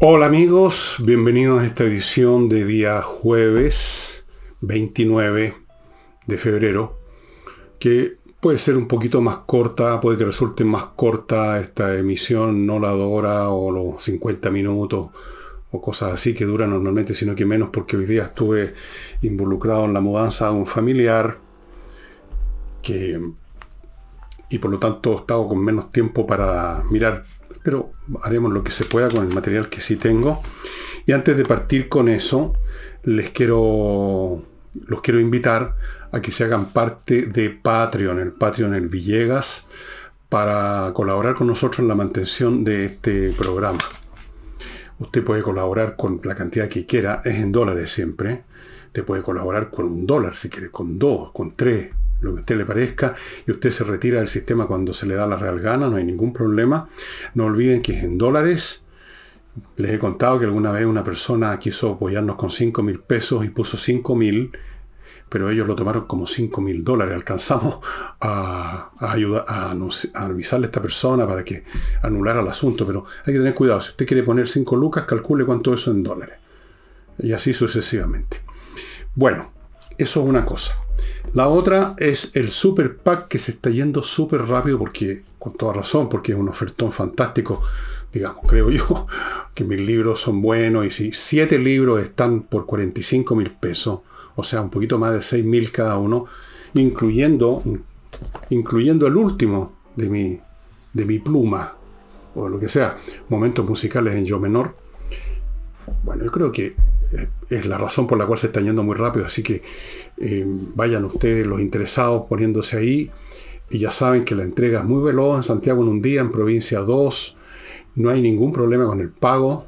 Hola amigos, bienvenidos a esta edición de día jueves 29 de febrero, que puede ser un poquito más corta, puede que resulte más corta esta emisión, no la hora o los 50 minutos o cosas así que duran normalmente, sino que menos porque hoy día estuve involucrado en la mudanza de un familiar y por lo tanto he estado con menos tiempo para mirar pero haremos lo que se pueda con el material que sí tengo. Y antes de partir con eso, les quiero, los quiero invitar a que se hagan parte de Patreon, el Patreon El Villegas, para colaborar con nosotros en la mantención de este programa. Usted puede colaborar con la cantidad que quiera, es en dólares siempre. Te puede colaborar con un dólar si quiere, con dos, con tres, lo que a usted le parezca, y usted se retira del sistema cuando se le da la real gana, no hay ningún problema. No olviden que es en dólares. Les he contado que alguna vez una persona quiso apoyarnos con 5 mil pesos y puso 5 mil, pero ellos lo tomaron como 5 mil dólares. Alcanzamos a, ayudar, a, avisarle a esta persona para que anulara el asunto, pero hay que tener cuidado. Si usted quiere poner 5 lucas, calcule cuánto eso en dólares. Y así sucesivamente. Bueno, eso es una cosa. La otra es el Super Pack que se está yendo súper rápido porque, con toda razón, porque es un ofertón fantástico. Digamos, creo yo que mis libros son buenos y si siete libros están por 45 mil pesos, o sea, un poquito más de 6 mil cada uno, incluyendo, incluyendo el último de mi, de mi pluma, o lo que sea, momentos musicales en yo menor. Bueno, yo creo que es la razón por la cual se está yendo muy rápido, así que eh, vayan ustedes los interesados poniéndose ahí. Y ya saben que la entrega es muy veloz en Santiago en un día, en provincia 2. No hay ningún problema con el pago.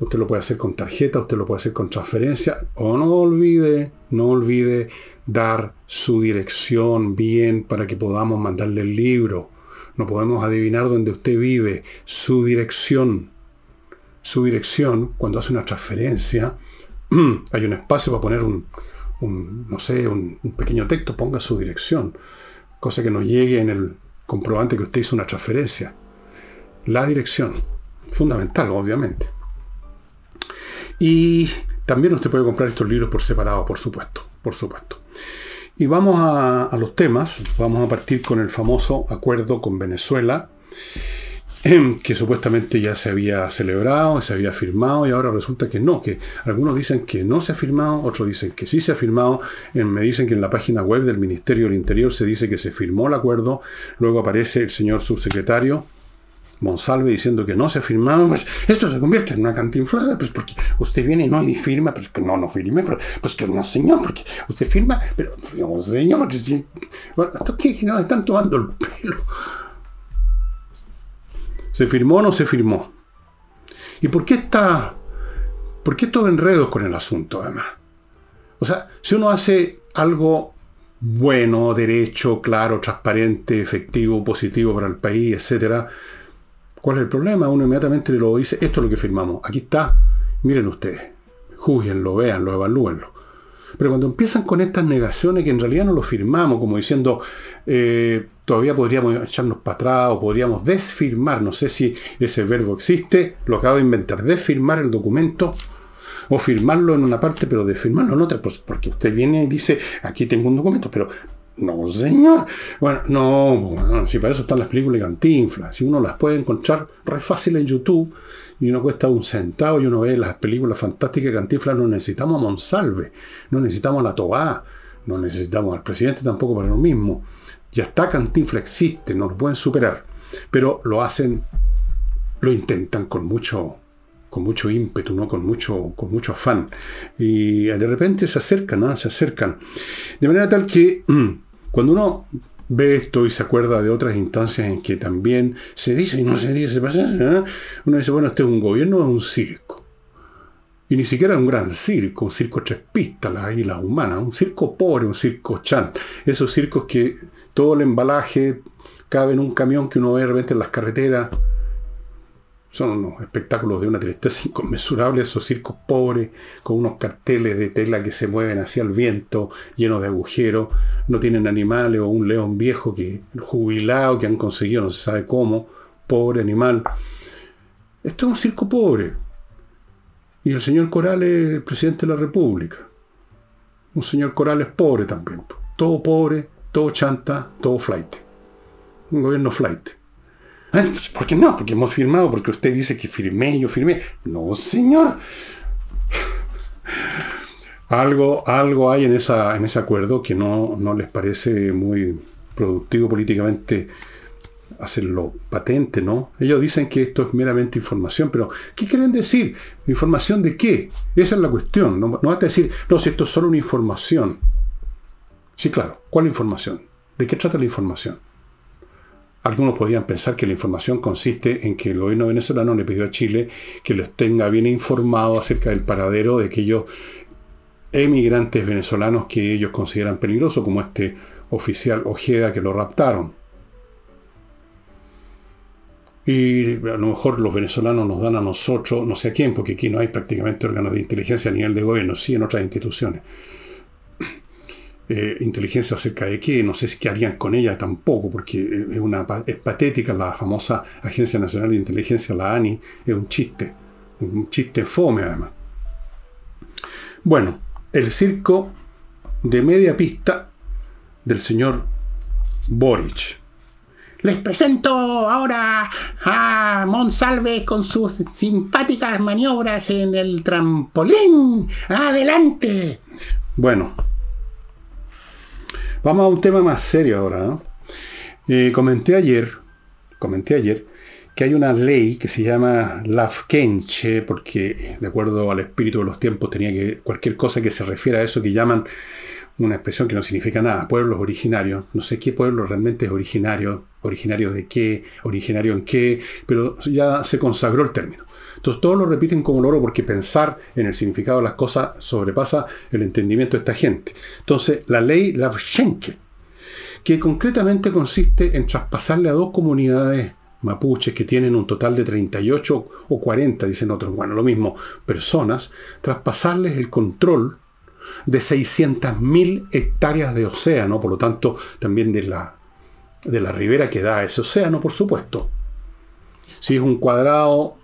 Usted lo puede hacer con tarjeta, usted lo puede hacer con transferencia. O no olvide, no olvide dar su dirección bien para que podamos mandarle el libro. No podemos adivinar dónde usted vive. Su dirección. Su dirección, cuando hace una transferencia, hay un espacio para poner un, no sé, un, pequeño texto, ponga su dirección, cosa que nos llegue en el comprobante que usted hizo una transferencia. La dirección, fundamental, obviamente. Y también usted puede comprar estos libros por separado, por supuesto, por supuesto. Y vamos a los temas, vamos a partir con el famoso acuerdo con Venezuela que supuestamente ya se había celebrado, se había firmado y ahora resulta que no, que algunos dicen que no se ha firmado, otros dicen que sí se ha firmado, me dicen que en la página web del Ministerio del Interior se dice que se firmó el acuerdo, luego aparece el señor subsecretario Monsalve diciendo que no se ha firmado, pues esto se convierte en una cantinflada, pues porque usted viene y no y firma, pues que no, no firme, pero pues que no señor, porque usted firma, pero no señor, porque si, bueno, qué? No, están tomando el pelo. ¿Se firmó o no se firmó? ¿Y por qué está... ¿Por qué estos enredos con el asunto, además? O sea, si uno hace algo bueno, derecho, claro, transparente, efectivo, positivo para el país, etc., ¿cuál es el problema? Uno inmediatamente lo dice, esto es lo que firmamos, aquí está, miren ustedes, juzguenlo, véanlo, evalúenlo. Pero cuando empiezan con estas negaciones que en realidad no lo firmamos, como diciendo, eh, todavía podríamos echarnos para atrás o podríamos desfirmar, no sé si ese verbo existe, lo acabo de inventar, desfirmar el documento o firmarlo en una parte, pero desfirmarlo en otra, pues porque usted viene y dice, aquí tengo un documento, pero no, señor. Bueno, no, si para eso están las películas de Cantinflas, si uno las puede encontrar re fácil en YouTube y uno cuesta un centavo y uno ve las películas fantásticas de Cantinflas, no necesitamos a Monsalve, no necesitamos a la Tobá, no necesitamos al presidente tampoco para lo mismo. Ya está Cantinfla, existe, no lo pueden superar. Pero lo hacen, lo intentan con mucho, con mucho ímpetu, ¿no? con, mucho, con mucho afán. Y de repente se acercan, ¿no? se acercan. De manera tal que cuando uno ve esto y se acuerda de otras instancias en que también se dice y no se dice, ¿eh? uno dice, bueno, este es un gobierno, es un circo. Y ni siquiera un gran circo, un circo tres pistas, las águilas humanas, un circo pobre, un circo chan. Esos circos que todo el embalaje cabe en un camión que uno ve de repente en las carreteras. Son unos espectáculos de una tristeza inconmensurable, esos circos pobres, con unos carteles de tela que se mueven hacia el viento, llenos de agujeros, no tienen animales o un león viejo que jubilado que han conseguido, no se sabe cómo, pobre animal. Esto es un circo pobre. Y el señor Corales es el presidente de la República. Un señor Corales pobre también. Todo pobre, todo chanta, todo flight. Un gobierno flight. Pues, ¿Por qué no? Porque hemos firmado, porque usted dice que firmé, yo firmé. No, señor. Algo, algo hay en, esa, en ese acuerdo que no, no les parece muy productivo políticamente hacerlo patente, ¿no? Ellos dicen que esto es meramente información, pero ¿qué quieren decir? ¿Información de qué? Esa es la cuestión. No, no vas a decir, no, si esto es solo una información. Sí, claro. ¿Cuál información? ¿De qué trata la información? Algunos podrían pensar que la información consiste en que el gobierno venezolano le pidió a Chile que los tenga bien informado acerca del paradero de aquellos emigrantes venezolanos que ellos consideran peligrosos, como este oficial Ojeda que lo raptaron. Y a lo mejor los venezolanos nos dan a nosotros, no sé a quién, porque aquí no hay prácticamente órganos de inteligencia a nivel de gobierno, sí en otras instituciones. Eh, inteligencia acerca de qué, no sé si qué harían con ella tampoco, porque es, una, es patética la famosa Agencia Nacional de Inteligencia, la ANI, es un chiste, un chiste fome además. Bueno, el circo de media pista del señor Boric. Les presento ahora a Monsalve con sus simpáticas maniobras en el trampolín. ¡Adelante! Bueno, vamos a un tema más serio ahora. Eh, comenté ayer, comenté ayer que hay una ley que se llama Lafkenche, porque de acuerdo al espíritu de los tiempos tenía que cualquier cosa que se refiera a eso que llaman una expresión que no significa nada, pueblos originarios, no sé qué pueblo realmente es originario, originario de qué, originario en qué, pero ya se consagró el término. Entonces todos lo repiten como loro porque pensar en el significado de las cosas sobrepasa el entendimiento de esta gente. Entonces la ley Lavchenke, que concretamente consiste en traspasarle a dos comunidades mapuches que tienen un total de 38 o 40, dicen otros, bueno, lo mismo, personas, traspasarles el control de 600.000 hectáreas de océano, por lo tanto también de la, de la ribera que da ese océano, por supuesto. Si es un cuadrado,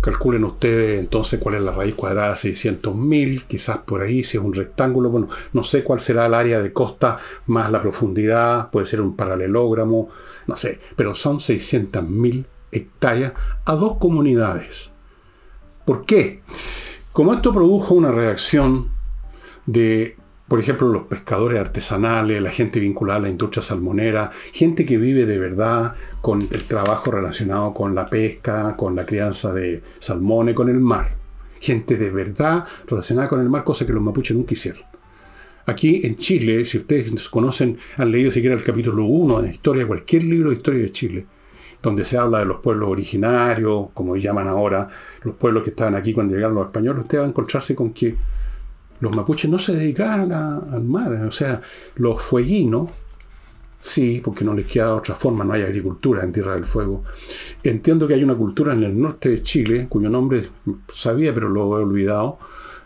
calculen ustedes entonces cuál es la raíz cuadrada de 600.000, quizás por ahí, si es un rectángulo, bueno, no sé cuál será el área de costa más la profundidad, puede ser un paralelogramo, no sé, pero son 600.000 hectáreas a dos comunidades. ¿Por qué? Como esto produjo una reacción de, por ejemplo, los pescadores artesanales, la gente vinculada a la industria salmonera, gente que vive de verdad con el trabajo relacionado con la pesca, con la crianza de salmones, con el mar. Gente de verdad relacionada con el mar, cosa que los mapuches nunca hicieron. Aquí en Chile, si ustedes conocen, han leído siquiera el capítulo 1 de historia, cualquier libro de historia de Chile, donde se habla de los pueblos originarios, como llaman ahora, los pueblos que estaban aquí cuando llegaron los españoles, usted va a encontrarse con que los mapuches no se dedicaban al mar, o sea, los fueguinos, sí, porque no les queda otra forma, no hay agricultura en Tierra del Fuego. Entiendo que hay una cultura en el norte de Chile, cuyo nombre sabía, pero lo he olvidado,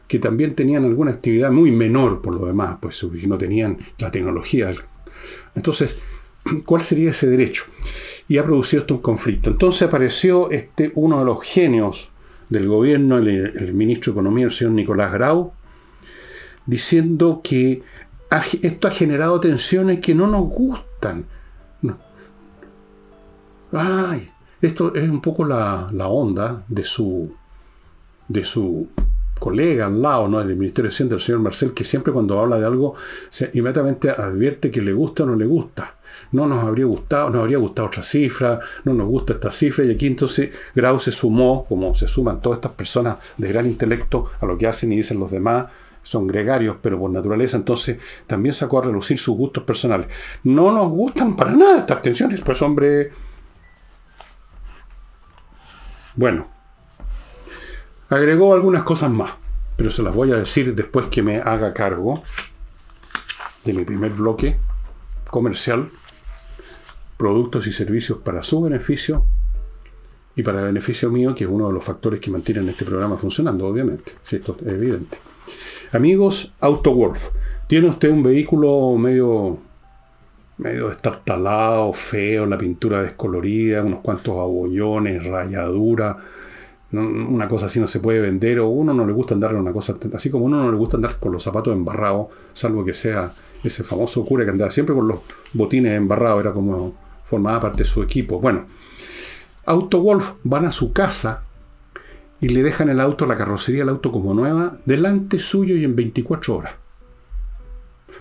que también tenían alguna actividad muy menor por lo demás, pues no tenían la tecnología. Entonces, ¿cuál sería ese derecho? Y ha producido esto un conflicto. Entonces apareció este, uno de los genios del gobierno, el, el ministro de Economía, el señor Nicolás Grau, diciendo que esto ha generado tensiones que no nos gustan. Ay, esto es un poco la, onda de su, de su colega al lado ¿no? del Ministerio de Ciencia, el señor Marcel, que siempre cuando habla de algo, se inmediatamente advierte que le gusta o no le gusta. No nos habría gustado, nos habría gustado otra cifra, no nos gusta esta cifra, y aquí entonces Grau se sumó, como se suman todas estas personas de gran intelecto, a lo que hacen y dicen los demás, son gregarios, pero por naturaleza, entonces también sacó a relucir sus gustos personales. No nos gustan para nada estas tensiones, pues hombre... Bueno, agregó algunas cosas más, pero se las voy a decir después que me haga cargo de mi primer bloque comercial, productos y servicios para su beneficio y para el beneficio mío, que es uno de los factores que mantienen este programa funcionando, obviamente. Si esto es evidente. Amigos, AutoWolf, ¿tiene usted un vehículo medio, medio destartalado, feo, la pintura descolorida, unos cuantos abollones, rayadura? una cosa así no se puede vender o uno no le gusta andar una cosa así como uno no le gusta andar con los zapatos embarrados, salvo que sea ese famoso cura que andaba siempre con los botines embarrados, era como formaba parte de su equipo. Bueno, AutoWolf van a su casa y le dejan el auto, la carrocería, el auto como nueva, delante suyo y en 24 horas.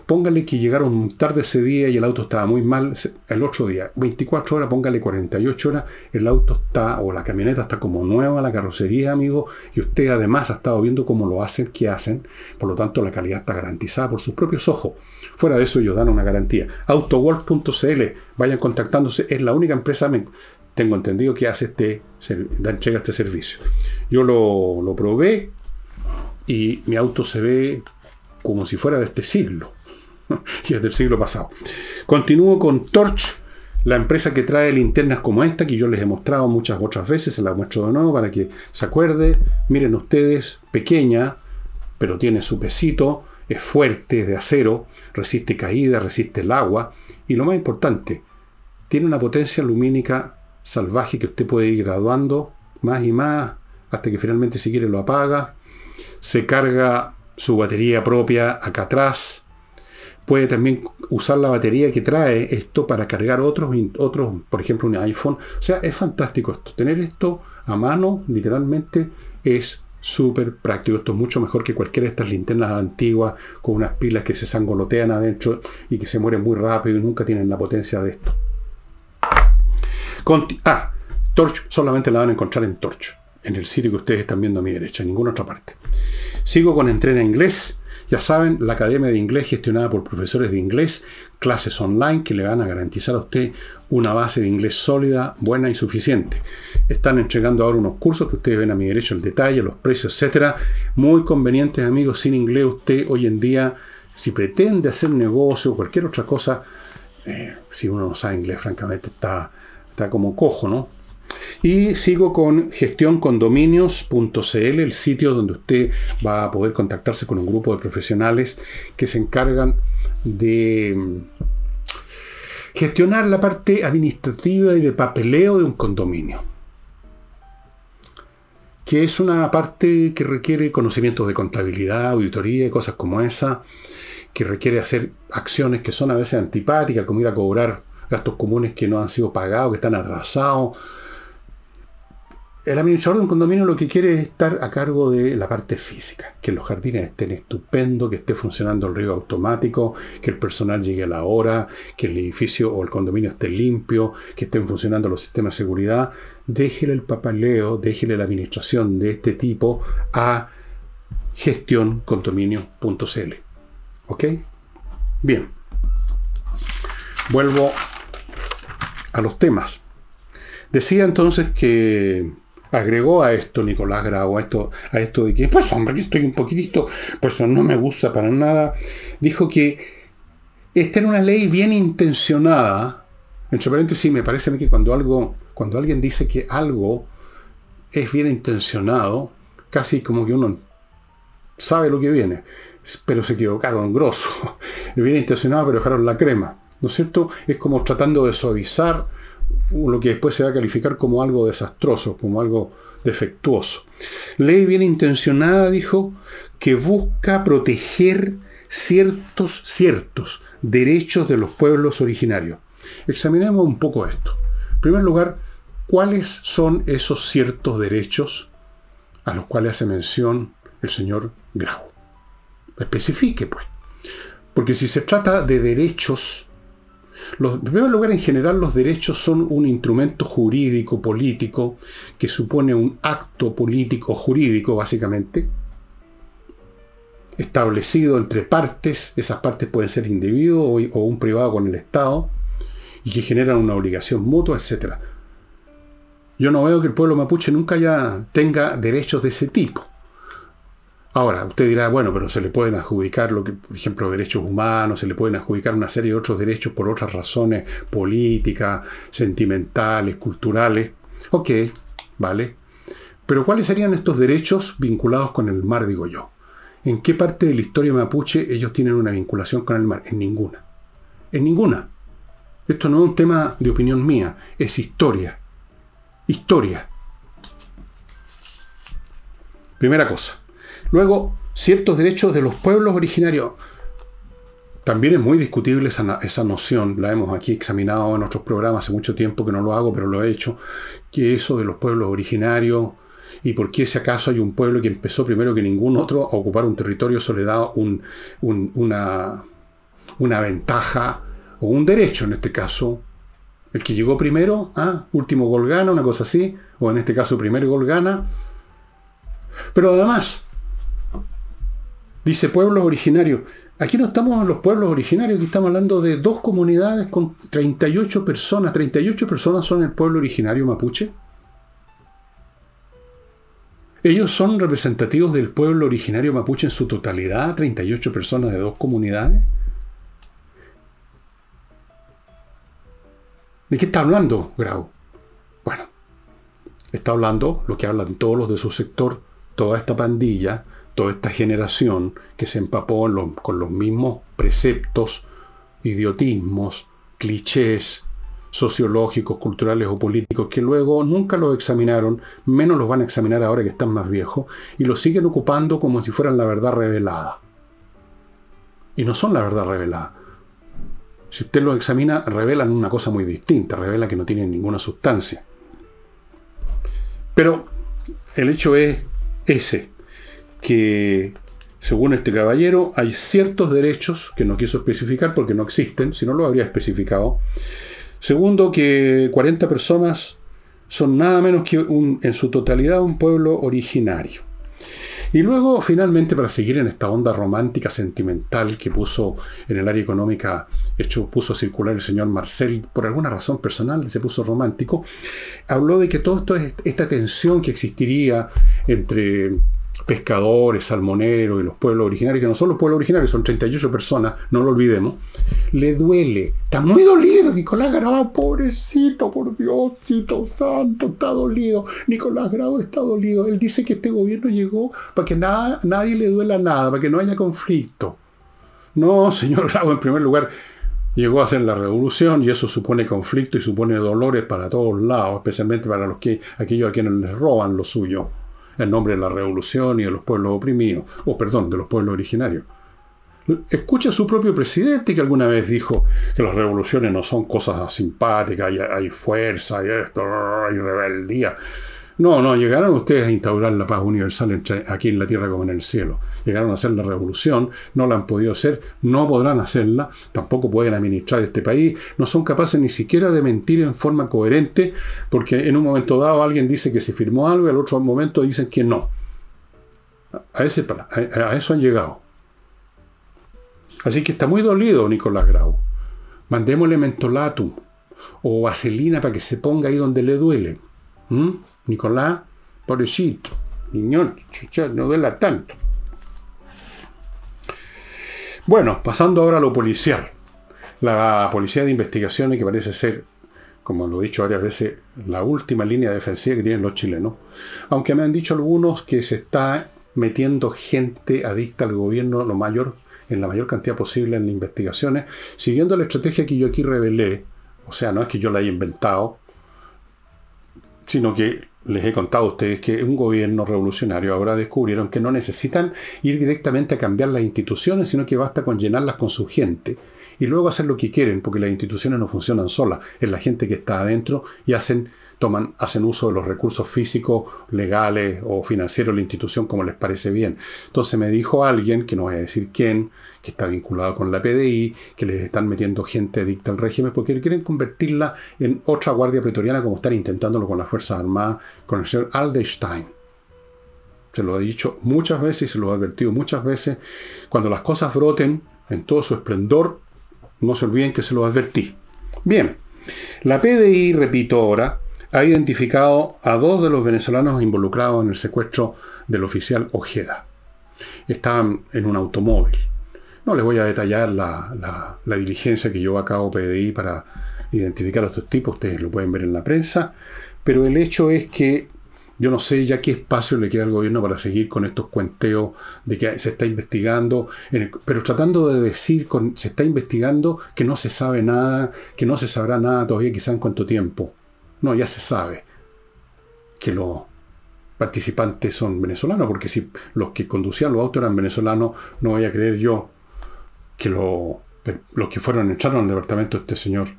Póngale que llegaron tarde ese día y el auto estaba muy mal. El otro día, 24 horas, póngale 48 horas, el auto está, o la camioneta está como nueva, la carrocería, amigo, y usted además ha estado viendo cómo lo hacen, qué hacen. Por lo tanto, la calidad está garantizada por sus propios ojos. Fuera de eso, ellos dan una garantía. Autoworld.cl, vayan contactándose, es la única empresa, tengo entendido, que hace este, entrega este servicio. Yo lo, lo probé y mi auto se ve como si fuera de este siglo y es del siglo pasado. Continúo con Torch, la empresa que trae linternas como esta, que yo les he mostrado muchas otras veces, se la muestro de nuevo para que se acuerde. Miren ustedes, pequeña, pero tiene su pesito, es fuerte, es de acero, resiste caída, resiste el agua, y lo más importante, tiene una potencia lumínica salvaje que usted puede ir graduando más y más hasta que finalmente si quiere lo apaga. Se carga su batería propia acá atrás puede también usar la batería que trae esto para cargar otros, otros, por ejemplo, un iPhone. O sea, es fantástico esto. Tener esto a mano, literalmente, es súper práctico. Esto es mucho mejor que cualquiera de estas linternas antiguas con unas pilas que se sangolotean adentro y que se mueren muy rápido y nunca tienen la potencia de esto. ah, Torch solamente la van a encontrar en Torch, en el sitio que ustedes están viendo a mi derecha, en ninguna otra parte. Sigo con Entrena Inglés. Ya saben, la Academia de Inglés gestionada por profesores de inglés, clases online que le van a garantizar a usted una base de inglés sólida, buena y suficiente. Están entregando ahora unos cursos que ustedes ven a mi derecho el detalle, los precios, etcétera, muy convenientes, amigos. Sin inglés, usted hoy en día, si pretende hacer negocio o cualquier otra cosa, eh, si uno no sabe inglés, francamente, está, está como cojo, ¿no? Y sigo con gestioncondominios.cl, el sitio donde usted va a poder contactarse con un grupo de profesionales que se encargan de mm, gestionar la parte administrativa y de papeleo de un condominio. Que es una parte que requiere conocimientos de contabilidad, auditoría y cosas como esa, que requiere hacer acciones que son a veces antipáticas, como ir a cobrar gastos comunes que no han sido pagados, que están atrasados el administrador de un condominio lo que quiere es estar a cargo de la parte física, que los jardines estén estupendos, que esté funcionando el río automático, que el personal llegue a la hora, que el edificio o el condominio esté limpio, que estén funcionando los sistemas de seguridad. Déjele el papaleo, déjele la administración de este tipo a gestioncondominio.cl. ¿Ok? Bien. Vuelvo a los temas. Decía entonces que agregó a esto Nicolás Grau, a esto, a esto de que, pues hombre, que estoy un poquitito, pues no me gusta para nada, dijo que esta era una ley bien intencionada, entre paréntesis, me parece a mí que cuando algo, cuando alguien dice que algo es bien intencionado, casi como que uno sabe lo que viene, pero se equivocaron grosso, bien intencionado pero dejaron la crema, ¿no es cierto? Es como tratando de suavizar lo que después se va a calificar como algo desastroso, como algo defectuoso. Ley bien intencionada, dijo, que busca proteger ciertos, ciertos derechos de los pueblos originarios. Examinemos un poco esto. En primer lugar, ¿cuáles son esos ciertos derechos a los cuales hace mención el señor Grau? Especifique, pues. Porque si se trata de derechos en primer lugar, en general, los derechos son un instrumento jurídico, político, que supone un acto político jurídico, básicamente, establecido entre partes, esas partes pueden ser individuos o, un privado con el Estado, y que generan una obligación mutua, etc. Yo no veo que el pueblo mapuche nunca ya tenga derechos de ese tipo. Ahora, usted dirá, bueno, pero se le pueden adjudicar, lo que, por ejemplo, derechos humanos, se le pueden adjudicar una serie de otros derechos por otras razones políticas, sentimentales, culturales. Ok, vale. Pero ¿cuáles serían estos derechos vinculados con el mar, digo yo? ¿En qué parte de la historia mapuche ellos tienen una vinculación con el mar? En ninguna. En ninguna. Esto no es un tema de opinión mía, es historia. Historia. Primera cosa. Luego, ciertos derechos de los pueblos originarios. También es muy discutible esa, esa, noción, la hemos aquí examinado en otros programas hace mucho tiempo que no lo hago, pero lo he hecho, que eso de los pueblos originarios y por qué si acaso hay un pueblo que empezó primero que ningún otro a ocupar un territorio, eso le da un, una, una ventaja o un derecho en este caso. El que llegó primero, ah, último gol gana, una cosa así, o en este caso primer gol gana. Pero además, dice pueblos originarios. Aquí no estamos en los pueblos originarios, aquí estamos hablando de dos comunidades con 38 personas. 38 personas son el pueblo originario mapuche. Ellos son representativos del pueblo originario mapuche en su totalidad, 38 personas de dos comunidades. ¿De qué está hablando Grau? Bueno, está hablando lo que hablan todos los de su sector, toda esta pandilla, toda esta generación que se empapó con los mismos preceptos, idiotismos, clichés, sociológicos, culturales o políticos que luego nunca los examinaron, menos los van a examinar ahora que están más viejos, y los siguen ocupando como si fueran la verdad revelada. Y no son la verdad revelada. Si usted los examina, revelan una cosa muy distinta, revela que no tienen ninguna sustancia. Pero el hecho es ese, que según este caballero hay ciertos derechos que no quiso especificar porque no existen, si no lo habría especificado, Segundo, que 40 personas son nada menos que en su totalidad un pueblo originario. Y luego, finalmente, para seguir en esta onda romántica, sentimental que puso en el área económica, hecho, puso circular el señor Marcel, por alguna razón personal se puso romántico, habló de que toda esta tensión que existiría entre pescadores, salmoneros y los pueblos originarios, que no son los pueblos originarios, son 38 personas, no lo olvidemos, le duele. Está muy dolido Nicolás Grau, pobrecito, por Diosito santo, está dolido. Nicolás Grau está dolido. Él dice que este gobierno llegó para que nada, nadie le duela nada, para que no haya conflicto. No, señor Grau, en primer lugar, llegó a hacer la revolución y eso supone conflicto y supone dolores para todos lados, especialmente para los que, aquellos a quienes les roban lo suyo en nombre de la revolución y de los pueblos oprimidos, o perdón, de los pueblos originarios. Escucha a su propio presidente que alguna vez dijo que las revoluciones no son cosas simpáticas, hay, hay fuerza, hay esto, hay rebeldía. No, no, llegaron ustedes a instaurar la paz universal aquí en la tierra como en el cielo. Llegaron a hacer la revolución, no la han podido hacer, no podrán hacerla, tampoco pueden administrar este país, no son capaces ni siquiera de mentir en forma coherente, porque en un momento dado alguien dice que se firmó algo y al otro momento dicen que no. A, ese, a, eso han llegado. Así que está muy dolido Nicolás Grau. Mandémosle mentolatum o vaselina para que se ponga ahí donde le duele. ¿Mm? Nicolás, pobrecito, niñón, no duela tanto. Bueno, pasando ahora a lo policial. La policía de investigaciones, que parece ser, como lo he dicho varias veces, la última línea defensiva que tienen los chilenos. Aunque me han dicho algunos que se está metiendo gente adicta al gobierno lo mayor, en la mayor cantidad posible en las investigaciones, siguiendo la estrategia que yo aquí revelé. O sea, no es que yo la haya inventado, sino que les he contado a ustedes que un gobierno revolucionario ahora descubrieron que no necesitan ir directamente a cambiar las instituciones, sino que basta con llenarlas con su gente y luego hacer lo que quieren, porque las instituciones no funcionan solas, es la gente que está adentro y hacen hacen uso de los recursos físicos, legales o financieros de la institución como les parece bien. Entonces me dijo alguien, que no voy a decir quién, que está vinculado con la PDI, que les están metiendo gente adicta al régimen porque quieren convertirla en otra guardia pretoriana como están intentándolo con las Fuerzas Armadas, con el señor Alderstein. Se lo he dicho muchas veces y se lo he advertido muchas veces. Cuando las cosas broten en todo su esplendor, no se olviden que se lo advertí. Bien, la PDI, repito ahora, ha identificado a dos de los venezolanos involucrados en el secuestro del oficial Ojeda. Estaban en un automóvil. No les voy a detallar la, diligencia que llevó a cabo PDI para identificar a estos tipos, ustedes lo pueden ver en la prensa, pero el hecho es que yo no sé ya qué espacio le queda al gobierno para seguir con estos cuenteos de que se está investigando, pero tratando de decir, con, se está investigando que no se sabe nada, que no se sabrá nada todavía quizá en cuánto tiempo. No, ya se sabe que, lo, participantes son venezolanos, porque si los que conducían los autos eran venezolanos, no voy a creer yo que los que fueron entraron al departamento de este señor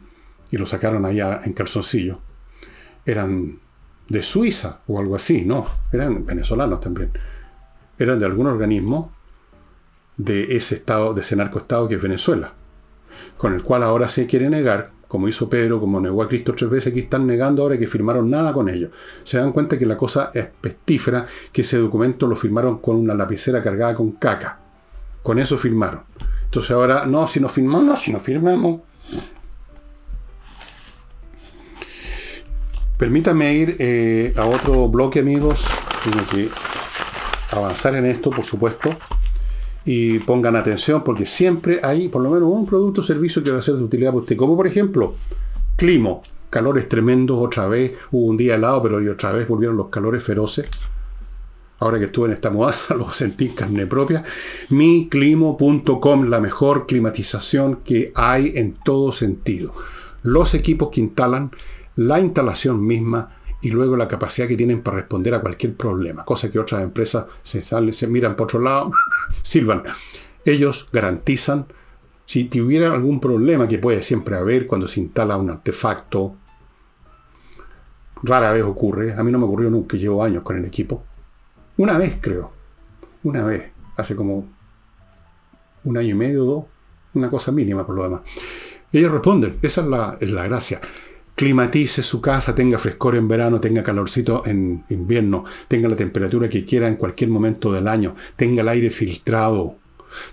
y lo sacaron allá en calzoncillo, eran de Suiza o algo así, no, eran venezolanos también. Eran de algún organismo de ese estado, de ese narcoestado que es Venezuela, con el cual ahora se quiere negar como hizo Pedro, como negó a Cristo tres veces, que están negando ahora que firmaron nada con ellos. Se dan cuenta que la cosa es pestífera, que ese documento lo firmaron con una lapicera cargada con caca. Con eso firmaron. Entonces ahora, no, si no firmamos, no, si no firmamos. Permítame ir eh, a otro bloque, amigos. Tengo que avanzar en esto, por supuesto y pongan atención porque siempre hay por lo menos un producto o servicio que va a ser de utilidad para usted. Como por ejemplo, climo, calores tremendos otra vez, hubo un día helado, pero otra vez volvieron los calores feroces. Ahora que estuve en esta mudanza, lo sentí en carne propia. Miclimo.com, la mejor climatización que hay en todo sentido. Los equipos que instalan, la instalación misma, y luego la capacidad que tienen para responder a cualquier problema, cosa que otras empresas se salen, se miran por otro lado, silban. Ellos garantizan, si tuviera algún problema que puede siempre haber cuando se instala un artefacto, rara vez ocurre, a mí no me ocurrió nunca, llevo años con el equipo, una vez creo, una vez, hace como un año y medio, dos, una cosa mínima por lo demás. ellos responden, esa es la, es la gracia climatice su casa, tenga frescor en verano, tenga calorcito en invierno, tenga la temperatura que quiera en cualquier momento del año, tenga el aire filtrado,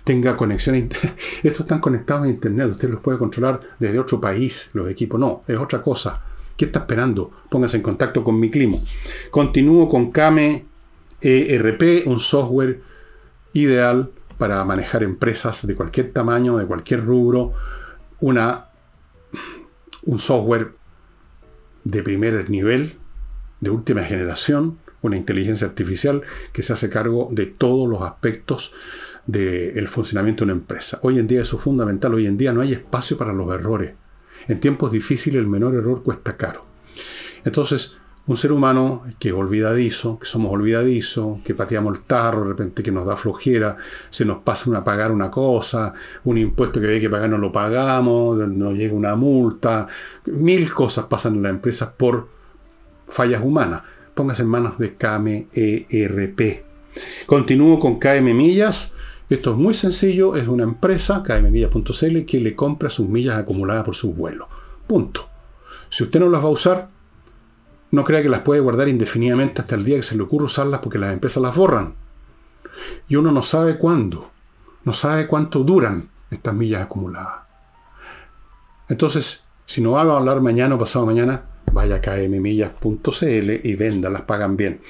tenga conexión. Estos están conectados a internet, usted los puede controlar desde otro país, los equipos. No, es otra cosa. ¿Qué está esperando? Póngase en contacto con mi clima. Continúo con Kame ERP, un software ideal para manejar empresas de cualquier tamaño, de cualquier rubro. Una, un software de primer nivel, de última generación, una inteligencia artificial que se hace cargo de todos los aspectos del funcionamiento de una empresa. Hoy en día eso es fundamental, hoy en día no hay espacio para los errores. En tiempos difíciles el menor error cuesta caro. Entonces, un ser humano que es olvidadizo, que somos olvidadizos, que pateamos el tarro, de repente que nos da flojera, se nos pasa una pagar una cosa, un impuesto que hay que pagar no lo pagamos, nos llega una multa, mil cosas pasan en las empresas por fallas humanas. Póngase en manos de KMERP. Continúo con KM Millas. Esto es muy sencillo, es una empresa, kmmillas.cl, que le compra sus millas acumuladas por su vuelo. Punto. Si usted no las va a usar, no crea que las puede guardar indefinidamente hasta el día que se le ocurra usarlas porque las empresas las borran. Y uno no sabe cuándo, no sabe cuánto duran estas millas acumuladas. Entonces, si no va a hablar mañana o pasado mañana, vaya a kmmillas.cl y venda, las pagan bien.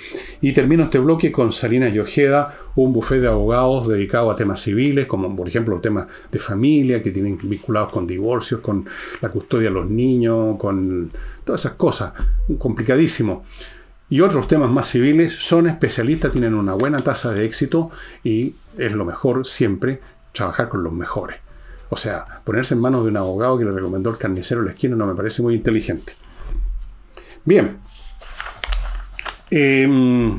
Y termino este bloque con Salinas y Ojeda, un buffet de abogados dedicado a temas civiles, como por ejemplo temas de familia que tienen vinculados con divorcios, con la custodia de los niños, con todas esas cosas, complicadísimo. Y otros temas más civiles son especialistas, tienen una buena tasa de éxito y es lo mejor siempre trabajar con los mejores. O sea, ponerse en manos de un abogado que le recomendó el carnicero en la esquina no me parece muy inteligente. Bien. Em,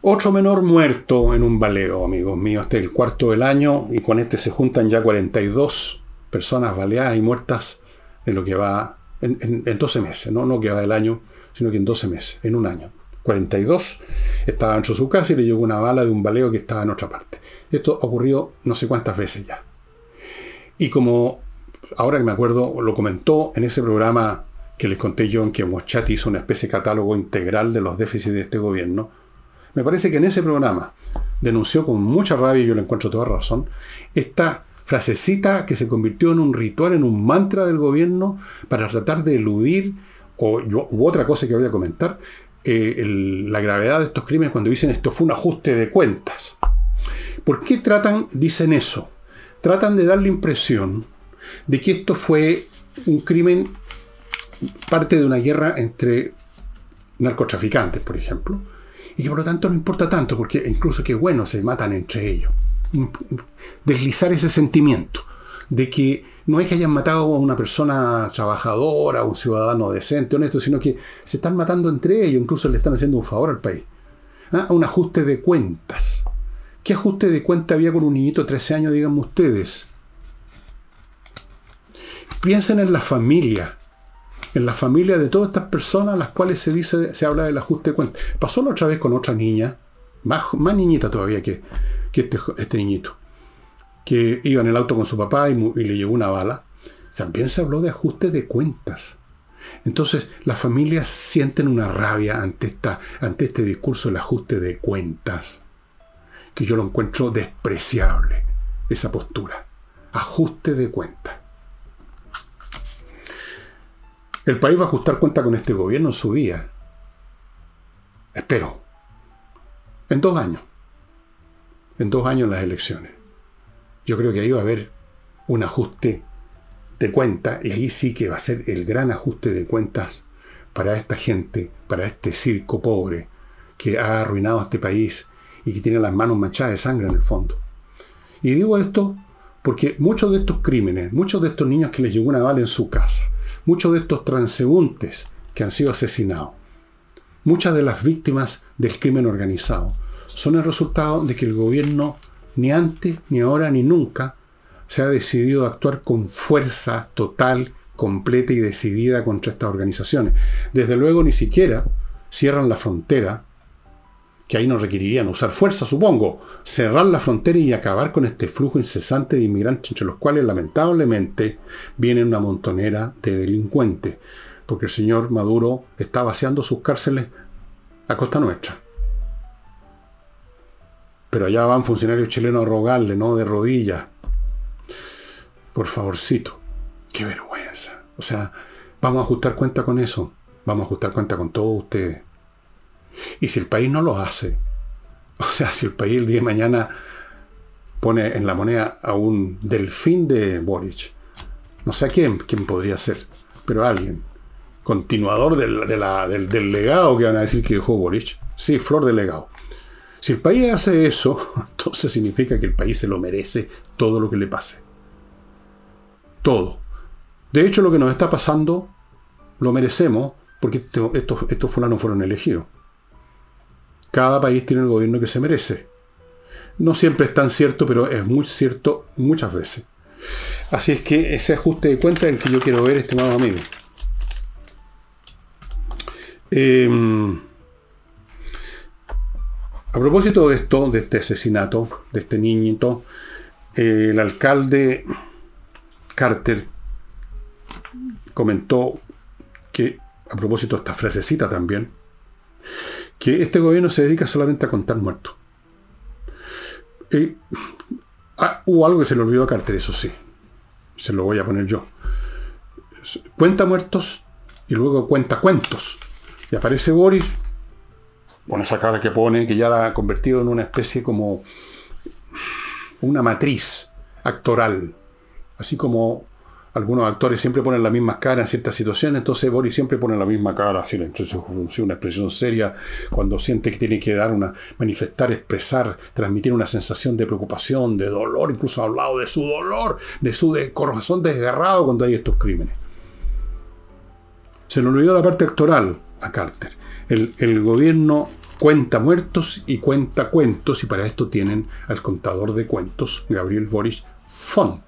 otro menor muerto en un baleo, amigos míos. Este es el cuarto del año y con este se juntan ya 42 personas baleadas y muertas en lo que va en, 12 meses, ¿no? no que va del año, sino que en 12 meses, en un año. 42 estaba dentro de su casa y le llegó una bala de un baleo que estaba en otra parte. Esto ocurrió no sé cuántas veces ya. Y como ahora que me acuerdo, lo comentó en ese programa que les conté yo en que Moschati hizo una especie de catálogo integral de los déficits de este gobierno. Me parece que en ese programa denunció con mucha rabia, y yo le encuentro toda razón, esta frasecita que se convirtió en un ritual, en un mantra del gobierno para tratar de eludir, o u otra cosa que voy a comentar, eh, la gravedad de estos crímenes cuando dicen esto fue un ajuste de cuentas. ¿Por qué tratan, dicen eso? Tratan de dar la impresión de que esto fue un crimen, parte de una guerra entre narcotraficantes, por ejemplo, y que por lo tanto no importa tanto, porque incluso que bueno, se matan entre ellos. Deslizar ese sentimiento de que no es que hayan matado a una persona trabajadora, a un ciudadano decente, honesto, sino que se están matando entre ellos, incluso le están haciendo un favor al país. ¿Ah? Un ajuste de cuentas. ¿Qué ajuste de cuenta había con un niñito de 13 años, díganme ustedes? Piensen en la familia, en la familia de todas estas personas a las cuales se dice, se habla del ajuste de cuentas. Pasó la otra vez con otra niña, más, más niñita todavía que, este, este, niñito, que iba en el auto con su papá y, le llegó una bala. También se habló de ajuste de cuentas. Entonces, las familias sienten una rabia ante, esta, ante este discurso del ajuste de cuentas, que yo lo encuentro despreciable, esa postura. Ajuste de cuentas. El país va a ajustar cuenta con este gobierno en su día. Espero. En dos años. En dos años las elecciones. Yo creo que ahí va a haber un ajuste de cuenta y ahí sí que va a ser el gran ajuste de cuentas para esta gente, para este circo pobre que ha arruinado este país y que tiene las manos manchadas de sangre en el fondo. Y digo esto porque muchos de estos crímenes, muchos de estos niños que les llegó una bala en su casa, muchos de estos transeúntes que han sido asesinados, muchas de las víctimas del crimen organizado, son el resultado de que el gobierno ni antes, ni ahora, ni nunca se ha decidido a actuar con fuerza total, completa y decidida contra estas organizaciones. Desde luego ni siquiera cierran la frontera, que ahí no requerirían usar fuerza, supongo, cerrar la frontera y acabar con este flujo incesante de inmigrantes, entre los cuales lamentablemente viene una montonera de delincuentes, porque el señor Maduro está vaciando sus cárceles a costa nuestra. Pero allá van funcionarios chilenos a rogarle, ¿no? De rodillas. Por favorcito. Qué vergüenza. O sea, vamos a ajustar cuenta con eso. Vamos a ajustar cuenta con todos ustedes. Y si el país no lo hace, o sea, si el país el día de mañana pone en la moneda a un delfín de Boric, no sé a quién, quién podría ser, pero alguien, continuador del, del, legado que van a decir que dejó Boric, sí, flor de legado. Si el país hace eso, entonces significa que el país se lo merece todo lo que le pase. Todo. De hecho, lo que nos está pasando lo merecemos porque estos, estos fulanos fueron elegidos. Cada país tiene el gobierno que se merece. No siempre es tan cierto, pero es muy cierto muchas veces. Así es que ese ajuste de cuenta es el que yo quiero ver, estimado amigo. Em, a propósito de esto, de este asesinato, de este niñito, eh, el alcalde Carter comentó que, a propósito de esta frasecita también, que este gobierno se dedica solamente a contar muertos. Ah, hubo algo que se le olvidó a Carter, eso sí. Se lo voy a poner yo. Cuenta muertos y luego cuenta cuentos. Y aparece Boris con esa cara que pone, que ya la ha convertido en una especie como una matriz actoral. Así como algunos actores siempre ponen la misma cara en ciertas situaciones, entonces Boris siempre pone la misma cara, así, una expresión seria cuando siente que tiene que dar una, manifestar, expresar, transmitir una sensación de preocupación, de dolor, incluso ha hablado de su dolor, de su corazón desgarrado cuando hay estos crímenes. Se le olvidó la parte actoral a Carter. El, el gobierno cuenta muertos y cuenta cuentos, y para esto tienen al contador de cuentos, Gabriel Boris Font.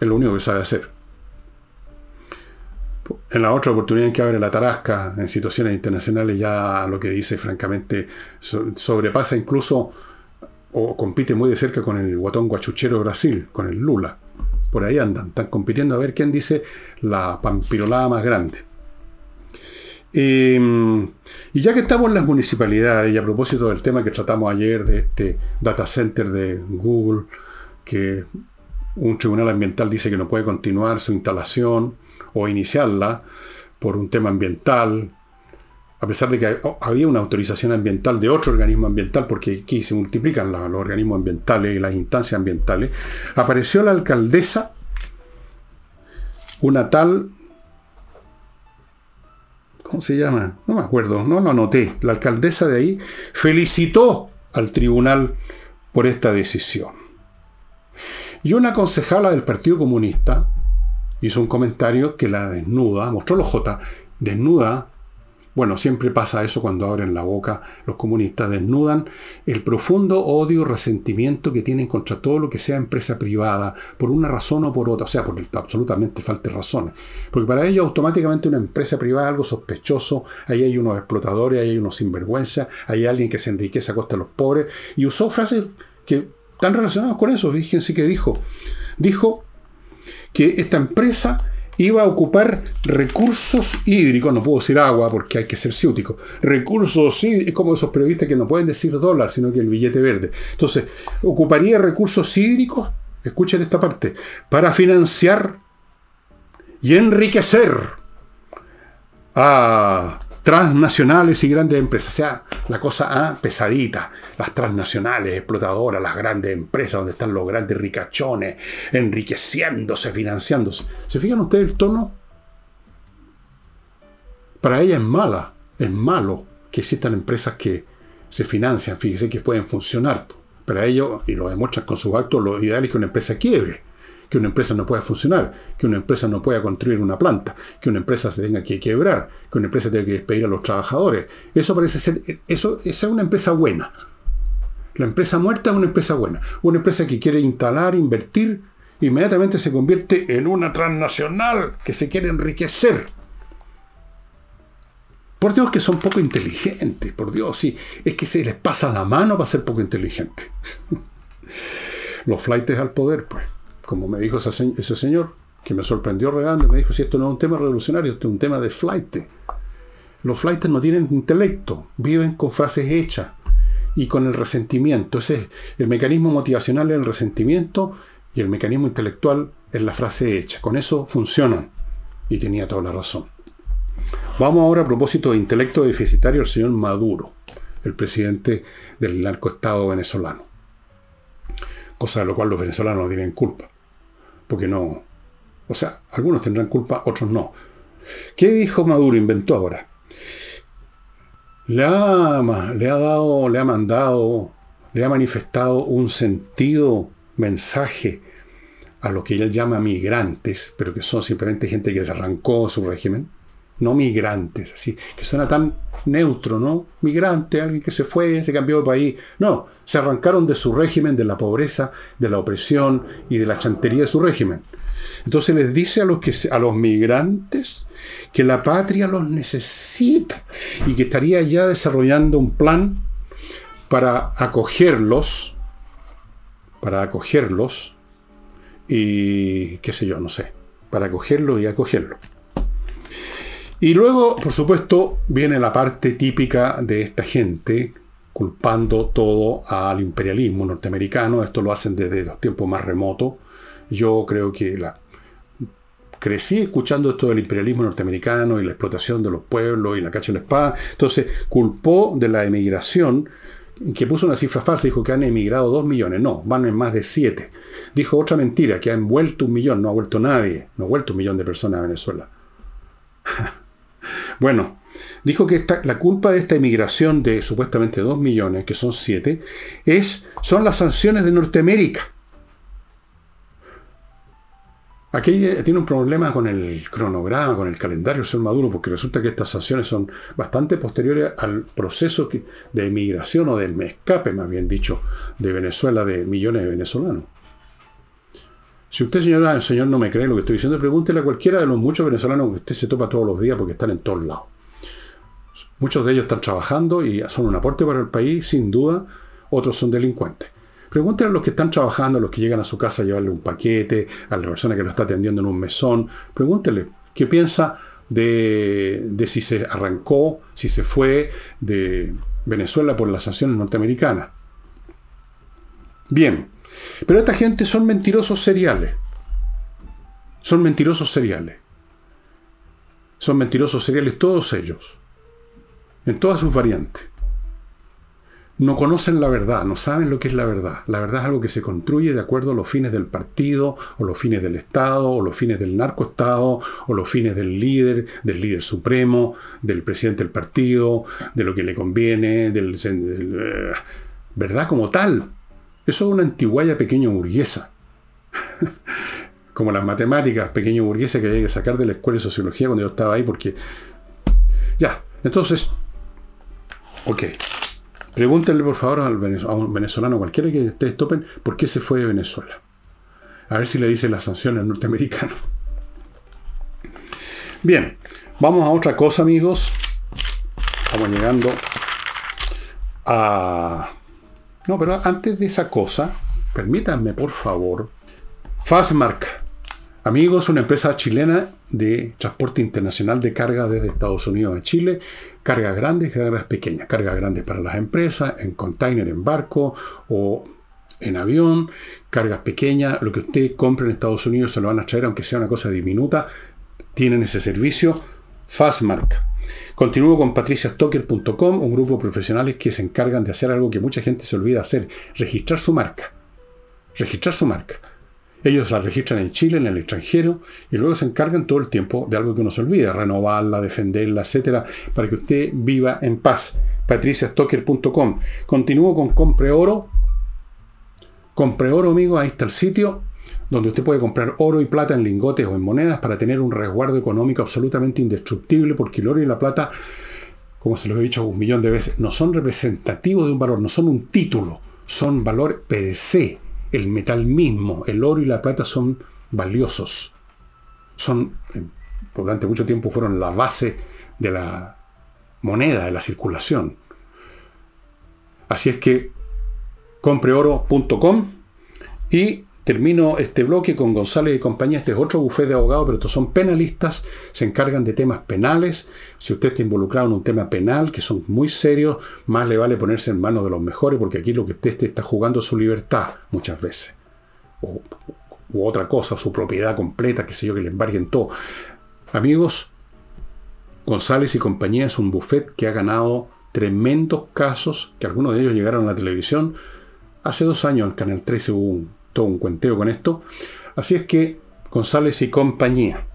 Es lo único que sabe hacer. En la otra oportunidad en que abre la tarasca en situaciones internacionales, ya lo que dice, francamente, sobrepasa incluso o compite muy de cerca con el guatón guachuchero Brasil, con el Lula. Por ahí andan, están compitiendo a ver quién dice la pampirolada más grande. Em, y ya que estamos en las municipalidades, y a propósito del tema que tratamos ayer de este data center de Google, que un tribunal ambiental dice que no puede continuar su instalación o iniciarla por un tema ambiental, a pesar de que había una autorización ambiental de otro organismo ambiental, porque aquí se multiplican los, organismos ambientales y las instancias ambientales, apareció la alcaldesa, una tal, ¿cómo se llama? No me acuerdo, no lo anoté. La alcaldesa de ahí felicitó al tribunal por esta decisión. Y una concejala del Partido Comunista hizo un comentario que la desnuda, mostró los J, desnuda bueno, siempre pasa eso cuando abren la boca los comunistas, desnudan el profundo odio resentimiento que tienen contra todo lo que sea empresa privada, por una razón o por otra, o sea, porque absolutamente falta razones. Porque para ellos automáticamente una empresa privada es algo sospechoso, ahí hay unos explotadores, ahí hay unos sinvergüenza, hay alguien que se enriquece a costa de los pobres, y usó frases que están relacionadas con eso, fíjense que dijo, dijo que esta empresa iba a ocupar recursos hídricos, no puedo decir agua porque hay que ser ciútico, recursos hídricos, como esos periodistas que no pueden decir dólar, sino que el billete verde. Entonces, ocuparía recursos hídricos, escuchen esta parte, para financiar y enriquecer a transnacionales y grandes empresas. O sea, la cosa pesadita. Las transnacionales, explotadoras, las grandes empresas donde están los grandes ricachones, enriqueciéndose, financiándose. ¿Se fijan ustedes el tono? Para ella es mala, es malo que existan empresas que se financian, fíjense que pueden funcionar. Para ellos, y lo demuestran con sus actos, lo ideal es que una empresa quiebre que una empresa no pueda funcionar, que una empresa no pueda construir una planta, que una empresa se tenga que quebrar, que una empresa tenga que despedir a los trabajadores. Eso parece ser, eso, es una empresa buena. La empresa muerta es una empresa buena. Una empresa que quiere instalar, invertir, inmediatamente se convierte en una transnacional que se quiere enriquecer. Por Dios que son poco inteligentes, por Dios, sí. Es que se les pasa la mano para ser poco inteligentes. Los flightes al poder, pues como me dijo ese, señor, que me sorprendió regando, me dijo, si esto no es un tema revolucionario, esto es un tema de flight. Los flights no tienen intelecto, viven con frases hechas y con el resentimiento. Ese es el mecanismo motivacional es el resentimiento y el mecanismo intelectual es la frase hecha. Con eso funcionan. Y tenía toda la razón. Vamos ahora a propósito de intelecto deficitario el señor Maduro, el presidente del narcoestado venezolano. Cosa de lo cual los venezolanos no tienen culpa porque no. O sea, algunos tendrán culpa, otros no. ¿Qué dijo Maduro? Inventó ahora. Le ha, le ha dado, le ha mandado, le ha manifestado un sentido mensaje a lo que él llama migrantes, pero que son simplemente gente que se arrancó su régimen, no migrantes, así, que suena tan neutro, ¿no? Migrante, alguien que se fue, se cambió de país. No, se arrancaron de su régimen, de la pobreza, de la opresión y de la chantería de su régimen. Entonces les dice a los, que, a los migrantes que la patria los necesita y que estaría ya desarrollando un plan para acogerlos, para acogerlos y qué sé yo, no sé, para acogerlos y acogerlos. Y luego, por supuesto, viene la parte típica de esta gente, culpando todo al imperialismo norteamericano. Esto lo hacen desde los tiempos más remotos. Yo creo que crecí escuchando esto del imperialismo norteamericano y la explotación de los pueblos y la cacha de la espada. Entonces, culpó de la emigración, que puso una cifra falsa, dijo que han emigrado dos millones. No, van en más de siete. Dijo otra mentira, que han vuelto un millón. No ha vuelto nadie. No ha vuelto un millón de personas a Venezuela. Bueno, dijo que la culpa de esta inmigración de supuestamente 2 millones, que son 7, es, son las sanciones de Norteamérica. Aquí tiene un problema con el cronograma, con el calendario del señor Maduro, porque resulta que estas sanciones son bastante posteriores al proceso de inmigración o de escape, más bien dicho, de Venezuela de millones de venezolanos. Si usted, señora, señor, no me cree lo que estoy diciendo, pregúntele a cualquiera de los muchos venezolanos que usted se topa todos los días porque están en todos lados. Muchos de ellos están trabajando y son un aporte para el país, sin duda. Otros son delincuentes. Pregúntele a los que están trabajando, a los que llegan a su casa a llevarle un paquete, a la persona que lo está atendiendo en un mesón. Pregúntele qué piensa de, de si se arrancó, si se fue de Venezuela por las sanciones norteamericanas. Bien, pero esta gente son mentirosos seriales. Son mentirosos seriales. Son mentirosos seriales todos ellos. En todas sus variantes. No conocen la verdad, no saben lo que es la verdad. La verdad es algo que se construye de acuerdo a los fines del partido, o los fines del Estado, o los fines del narcoestado, o los fines del líder, del líder supremo, del presidente del partido, de lo que le conviene, del, eh, verdad como tal. Eso es una antiguaya pequeña burguesa. como las matemáticas, pequeño burguesa que había que sacar de la escuela de sociología cuando yo estaba ahí, porque. Ya, entonces. Ok. Pregúntenle por favor al a un venezolano, cualquiera que ustedes topen, por qué se fue de Venezuela. A ver si le dicen las sanciones norteamericanas. Bien, vamos a otra cosa, amigos. Estamos llegando a. No, pero antes de esa cosa, permítanme por favor. Fastmark. Amigos, una empresa chilena de transporte internacional de carga desde Estados Unidos a Chile, cargas grandes, cargas pequeñas, cargas grandes para las empresas, en container, en barco o en avión, cargas pequeñas, lo que usted compre en Estados Unidos se lo van a traer, aunque sea una cosa diminuta, tienen ese servicio, Fastmark. Continúo con patriciastocker.com, un grupo de profesionales que se encargan de hacer algo que mucha gente se olvida hacer, registrar su marca. Registrar su marca. Ellos la registran en Chile, en el extranjero, y luego se encargan todo el tiempo de algo que uno se olvida, renovarla, defenderla, etcétera, para que usted viva en paz. patriciastocker.com. Continúo con Compre Oro. Compre Oro, amigo, ahí está el sitio donde usted puede comprar oro y plata en lingotes o en monedas para tener un resguardo económico absolutamente indestructible, porque el oro y la plata, como se lo he dicho un millón de veces, no son representativos de un valor, no son un título, son valor per el metal mismo, el oro y la plata son valiosos. Son, eh, durante mucho tiempo fueron la base de la moneda, de la circulación. Así es que compreoro.com y Termino este bloque con González y compañía. Este es otro bufete de abogados, pero estos son penalistas, se encargan de temas penales. Si usted está involucrado en un tema penal, que son muy serios, más le vale ponerse en manos de los mejores, porque aquí lo que usted está jugando es su libertad muchas veces. O, otra cosa, su propiedad completa, que sé yo, que le embarguen todo. Amigos, González y compañía es un buffet que ha ganado tremendos casos, que algunos de ellos llegaron a la televisión. Hace dos años en Canal 13 hubo un un cuenteo con esto. Así es que González y compañía.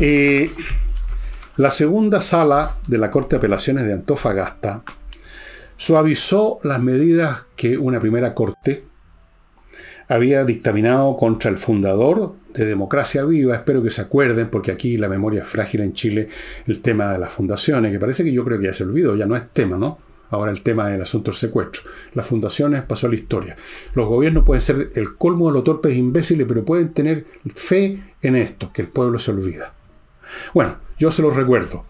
Eh, la segunda sala de la Corte de Apelaciones de Antofagasta suavizó las medidas que una primera corte había dictaminado contra el fundador de Democracia Viva. Espero que se acuerden, porque aquí la memoria es frágil en Chile, el tema de las fundaciones, que parece que yo creo que ya se olvidó, ya no es tema, ¿no? Ahora el tema del asunto del secuestro. Las fundaciones pasó a la historia. Los gobiernos pueden ser el colmo de los torpes imbéciles, pero pueden tener fe en esto, que el pueblo se olvida. Bueno, yo se los recuerdo.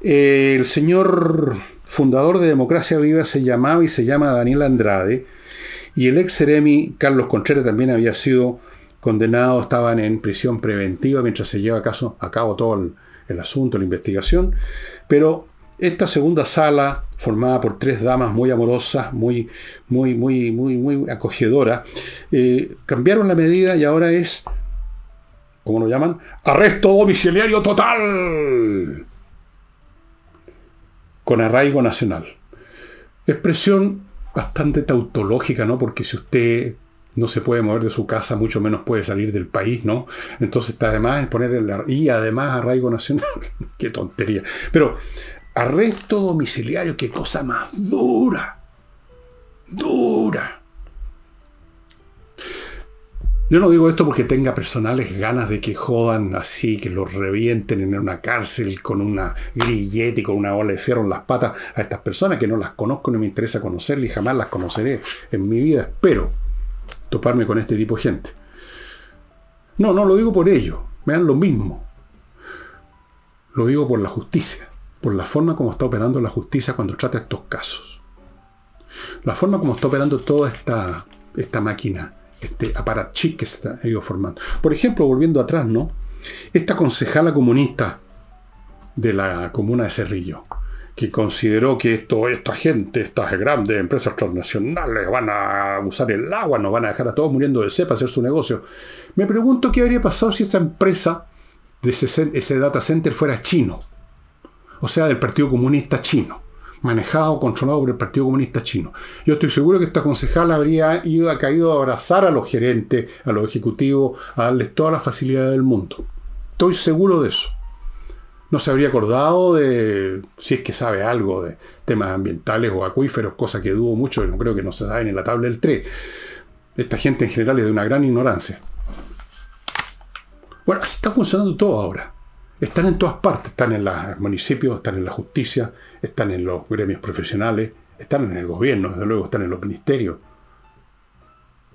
el señor fundador de Democracia Viva se llamaba y se llama Daniel Andrade, y el ex Seremi Carlos Contreras también había sido condenado, estaban en prisión preventiva mientras se lleva a, cabo todo el asunto, la investigación, pero esta segunda sala, formada por tres damas muy amorosas, muy, muy, muy, muy, muy acogedora, eh, cambiaron la medida y ahora es, ¿cómo lo llaman? Arresto domiciliario total. Con arraigo nacional. Expresión bastante tautológica, ¿no? Porque si usted no se puede mover de su casa, mucho menos puede salir del país, ¿no? Entonces está además poner el y además arraigo nacional. Qué tontería. Pero Arresto domiciliario, qué cosa más dura. Dura. Yo no digo esto porque tenga personales ganas de que jodan así, que los revienten en una cárcel con una grillete y con una ola de fierro en las patas a estas personas que no las conozco, ni me interesa conocerlas y jamás las conoceré en mi vida. Espero toparme con este tipo de gente. No, no lo digo por ello. Me dan lo mismo. Lo digo por la justicia por la forma como está operando la justicia cuando trata estos casos. La forma como está operando toda esta, esta máquina, este aparatchik que se ha ido formando. Por ejemplo, volviendo atrás, ¿no? Esta concejala comunista de la comuna de Cerrillo, que consideró que esta gente, estas grandes empresas transnacionales van a usar el agua, no van a dejar a todos muriendo de sed para hacer su negocio. Me pregunto qué habría pasado si esa empresa de ese data center fuera chino o sea, del Partido Comunista Chino, manejado, controlado por el Partido Comunista Chino. Yo estoy seguro que esta concejal habría ido, ha caído a abrazar a los gerentes, a los ejecutivos, a darles todas las facilidades del mundo. Estoy seguro de eso. No se habría acordado de, si es que sabe algo de temas ambientales o acuíferos, cosa que dudo mucho, no creo que no se sabe en la tabla del 3. Esta gente en general es de una gran ignorancia. Bueno, así está funcionando todo ahora. Están en todas partes, están en los municipios, están en la justicia, están en los gremios profesionales, están en el gobierno, desde luego están en los ministerios.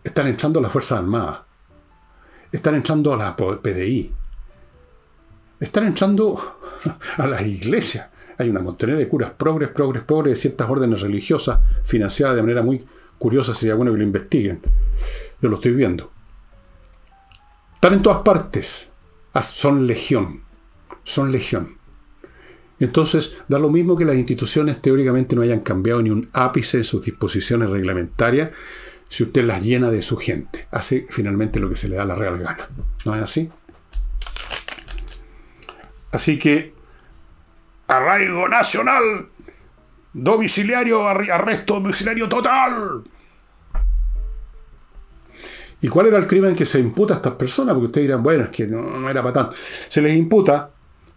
Están entrando a las Fuerzas Armadas. Están entrando a la PDI. Están entrando a las iglesias. Hay una montaña de curas progres, progres, progres de ciertas órdenes religiosas financiadas de manera muy curiosa. Sería bueno que lo investiguen. Yo lo estoy viendo. Están en todas partes. Ah, son legión. Son legión. Entonces, da lo mismo que las instituciones teóricamente no hayan cambiado ni un ápice en sus disposiciones reglamentarias si usted las llena de su gente. Hace finalmente lo que se le da la real gana. ¿No es así? Así que, arraigo nacional, domiciliario, arresto domiciliario total. ¿Y cuál era el crimen que se imputa a estas personas? Porque ustedes dirán, bueno, es que no, era para tanto. Se les imputa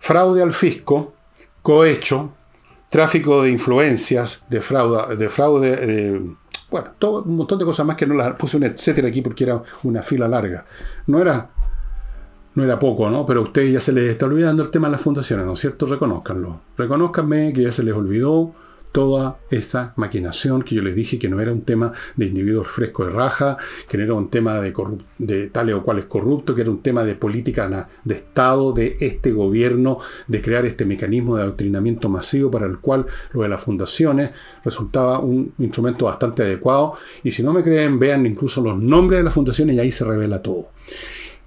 fraude al fisco, cohecho, tráfico de influencias, de fraude, de fraude bueno, todo, un montón de cosas más que no las puse un etcétera aquí porque era una fila larga. No era, no era poco, ¿no? Pero a ustedes ya se les está olvidando el tema de las fundaciones, ¿no es cierto? Reconózcanlo. Reconózcanme que ya se les olvidó toda esta maquinación que yo les dije que no era un tema de individuos frescos de raja, que no era un tema de, de tales o cuales corruptos, que era un tema de política de Estado, de este gobierno, de crear este mecanismo de adoctrinamiento masivo para el cual lo de las fundaciones resultaba un instrumento bastante adecuado. Y si no me creen, vean incluso los nombres de las fundaciones y ahí se revela todo.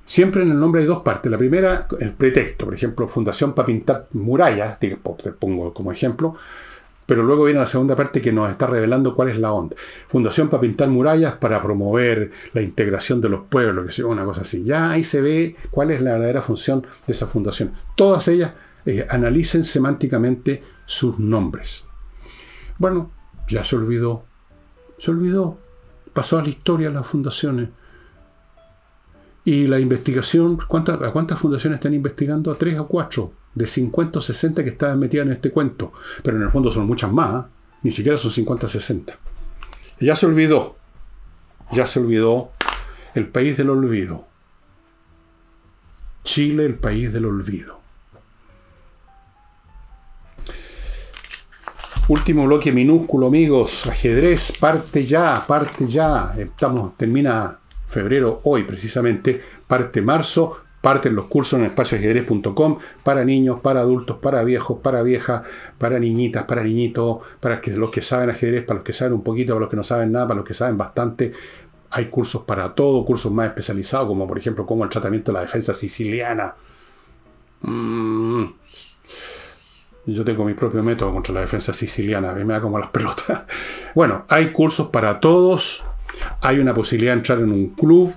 Siempre en el nombre hay dos partes. La primera, el pretexto, por ejemplo, Fundación para pintar murallas, te pongo como ejemplo, pero luego viene la segunda parte que nos está revelando cuál es la onda. Fundación para pintar murallas para promover la integración de los pueblos, que sea una cosa así. Ya ahí se ve cuál es la verdadera función de esa fundación. Todas ellas eh, analicen semánticamente sus nombres. Bueno, ya se olvidó. Se olvidó. Pasó a la historia las fundaciones. Y la investigación, ¿cuántas, ¿a cuántas fundaciones están investigando? A tres o cuatro de 50 o 60 que estaban metidas en este cuento. Pero en el fondo son muchas más, ¿eh? ni siquiera son 50 o 60. Ya se olvidó, ya se olvidó el país del olvido. Chile, el país del olvido. Último bloque minúsculo, amigos. Ajedrez, parte ya, parte ya. Estamos, termina febrero hoy precisamente, parte marzo, Parten los cursos en espacioajedrez.com para niños, para adultos, para viejos, para viejas, para niñitas, para niñitos, para los que saben ajedrez, para los que saben un poquito, para los que no saben nada, para los que saben bastante. Hay cursos para todo, cursos más especializados, como por ejemplo como el tratamiento de la defensa siciliana. Mm. Yo tengo mi propio método contra la defensa siciliana, a mí me da como las pelotas. Bueno, hay cursos para todos. Hay una posibilidad de entrar en un club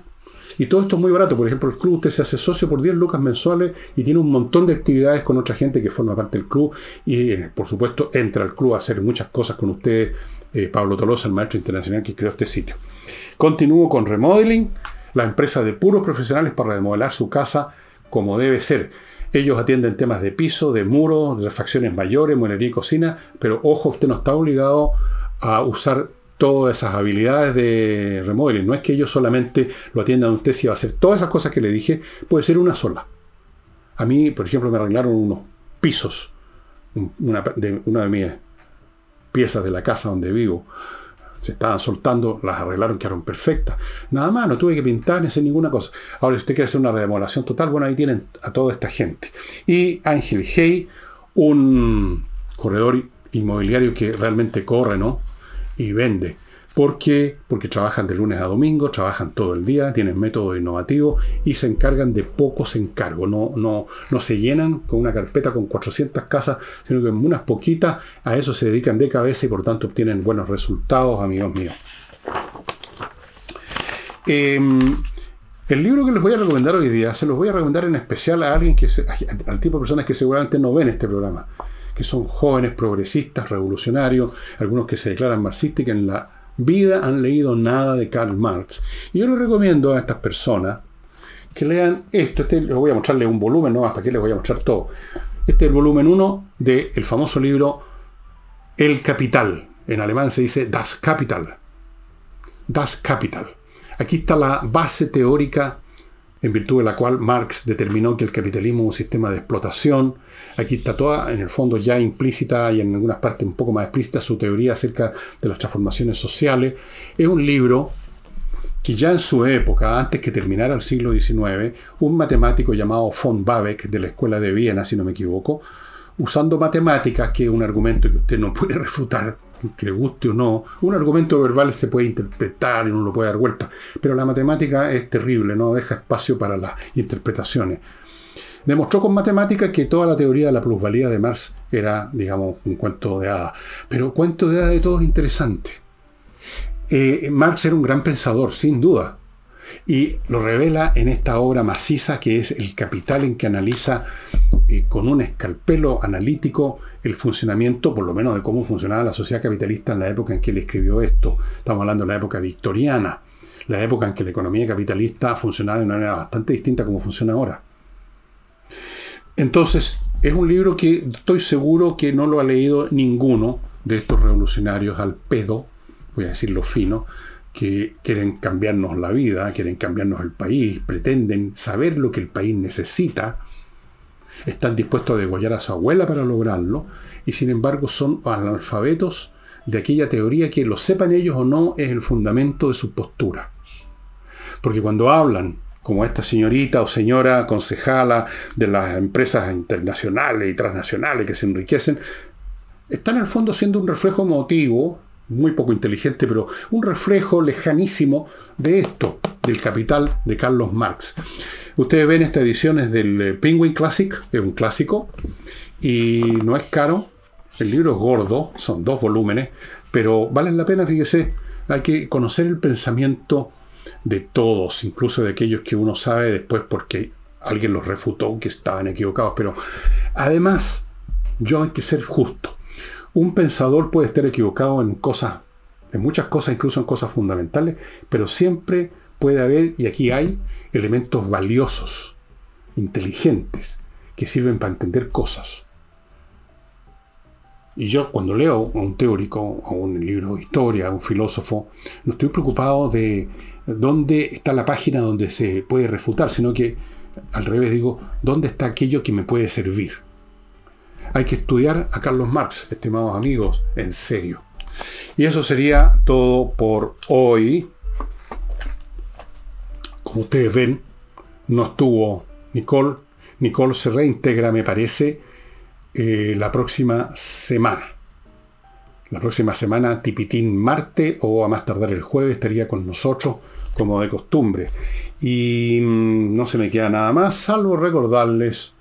y todo esto es muy barato. Por ejemplo, el club usted se hace socio por 10 lucas mensuales y tiene un montón de actividades con otra gente que forma parte del club. Y por supuesto entra al club a hacer muchas cosas con usted, eh, Pablo Tolosa, el maestro internacional que creó este sitio. Continúo con Remodeling, la empresa de puros profesionales para remodelar su casa como debe ser. Ellos atienden temas de piso, de muro, de refacciones mayores, mueblería y cocina, pero ojo, usted no está obligado a usar todas esas habilidades de remodeling. No es que ellos solamente lo atiendan a usted si va a hacer todas esas cosas que le dije, puede ser una sola. A mí, por ejemplo, me arreglaron unos pisos, una de, una de mis piezas de la casa donde vivo. Se estaban soltando, las arreglaron, quedaron perfectas. Nada más, no tuve que pintar ni hacer ninguna cosa. Ahora, si usted quiere hacer una remodelación total, bueno, ahí tienen a toda esta gente. Y Ángel Hey, un corredor inmobiliario que realmente corre, ¿no? Y vende. ¿Por qué? Porque trabajan de lunes a domingo, trabajan todo el día, tienen método innovativo y se encargan de pocos encargos. No, no, no se llenan con una carpeta con 400 casas, sino que en unas poquitas a eso se dedican de cabeza y por tanto obtienen buenos resultados, amigos míos. Em, el libro que les voy a recomendar hoy día, se los voy a recomendar en especial a alguien que, al tipo de personas que seguramente no ven este programa que son jóvenes progresistas, revolucionarios, algunos que se declaran marxistas y que en la vida han leído nada de Karl Marx. Y yo les recomiendo a estas personas que lean esto. Este, les voy a mostrarles un volumen, no hasta aquí les voy a mostrar todo. Este es el volumen 1 del famoso libro El Capital. En alemán se dice Das Kapital. Das Kapital. Aquí está la base teórica en virtud de la cual Marx determinó que el capitalismo es un sistema de explotación. Aquí está toda, en el fondo, ya implícita y en algunas partes un poco más explícita su teoría acerca de las transformaciones sociales. Es un libro que ya en su época, antes que terminara el siglo XIX, un matemático llamado von Babeck de la Escuela de Viena, si no me equivoco, usando matemáticas, que es un argumento que usted no puede refutar, que le guste o no, un argumento verbal se puede interpretar y uno lo puede dar vuelta, pero la matemática es terrible, no deja espacio para las interpretaciones. Demostró con matemáticas que toda la teoría de la plusvalía de Marx era, digamos, un cuento de hadas. Pero cuento de hadas de todo es interesante. Eh, Marx era un gran pensador, sin duda. Y lo revela en esta obra maciza que es El Capital, en que analiza eh, con un escalpelo analítico el funcionamiento, por lo menos de cómo funcionaba la sociedad capitalista en la época en que él escribió esto. Estamos hablando de la época victoriana, la época en que la economía capitalista funcionaba de una manera bastante distinta a como funciona ahora. Entonces, es un libro que estoy seguro que no lo ha leído ninguno de estos revolucionarios al pedo, voy a decirlo fino, que quieren cambiarnos la vida, quieren cambiarnos el país, pretenden saber lo que el país necesita, están dispuestos a degollar a su abuela para lograrlo, y sin embargo son analfabetos de aquella teoría que lo sepan ellos o no es el fundamento de su postura. Porque cuando hablan, como esta señorita o señora concejala de las empresas internacionales y transnacionales que se enriquecen, están el fondo siendo un reflejo emotivo, muy poco inteligente, pero un reflejo lejanísimo de esto, del capital de Carlos Marx. Ustedes ven estas ediciones del eh, Penguin Classic, es un clásico, y no es caro. El libro es gordo, son dos volúmenes, pero valen la pena, fíjese, hay que conocer el pensamiento de todos, incluso de aquellos que uno sabe después porque alguien los refutó que estaban equivocados. Pero además, yo hay que ser justo. Un pensador puede estar equivocado en cosas, en muchas cosas, incluso en cosas fundamentales, pero siempre puede haber, y aquí hay, elementos valiosos, inteligentes, que sirven para entender cosas. Y yo cuando leo a un teórico, a un libro de historia, a un filósofo, no estoy preocupado de dónde está la página donde se puede refutar, sino que al revés digo, ¿dónde está aquello que me puede servir? Hay que estudiar a Carlos Marx, estimados amigos, en serio. Y eso sería todo por hoy. Como ustedes ven, no estuvo Nicole. Nicole se reintegra, me parece, eh, la próxima semana. La próxima semana, tipitín Marte o a más tardar el jueves, estaría con nosotros, como de costumbre. Y mm, no se me queda nada más, salvo recordarles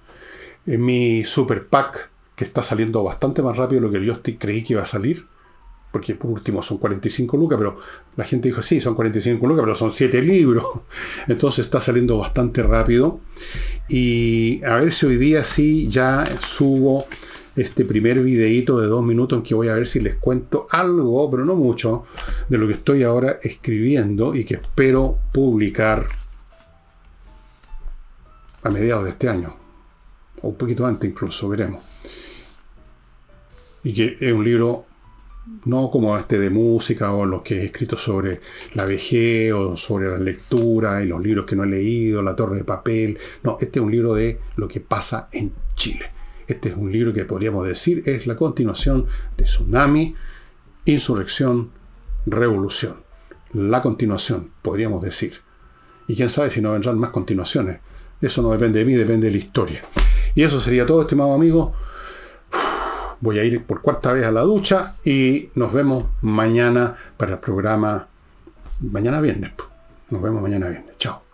eh, mi super pack, está saliendo bastante más rápido de lo que yo creí que iba a salir porque por último son 45 lucas, pero la gente dijo, sí, son 45 lucas, pero son 7 libros. Entonces está saliendo bastante rápido. Y a ver si hoy día sí ya subo este primer videíto de dos minutos en que voy a ver si les cuento algo, pero no mucho, de lo que estoy ahora escribiendo y que espero publicar a mediados de este año. O un poquito antes incluso, veremos. Y que es un libro no como este de música o los que he escrito sobre la vejez o sobre la lectura y los libros que no he leído, La Torre de Papel. No, este es un libro de lo que pasa en Chile. Este es un libro que podríamos decir es la continuación de Tsunami, Insurrección, Revolución. La continuación, podríamos decir. Y quién sabe si no vendrán más continuaciones. Eso no depende de mí, depende de la historia. Y eso sería todo, estimado amigo. Voy a ir por cuarta vez a la ducha y nos vemos mañana para el programa. Mañana viernes. Nos vemos mañana viernes. Chao.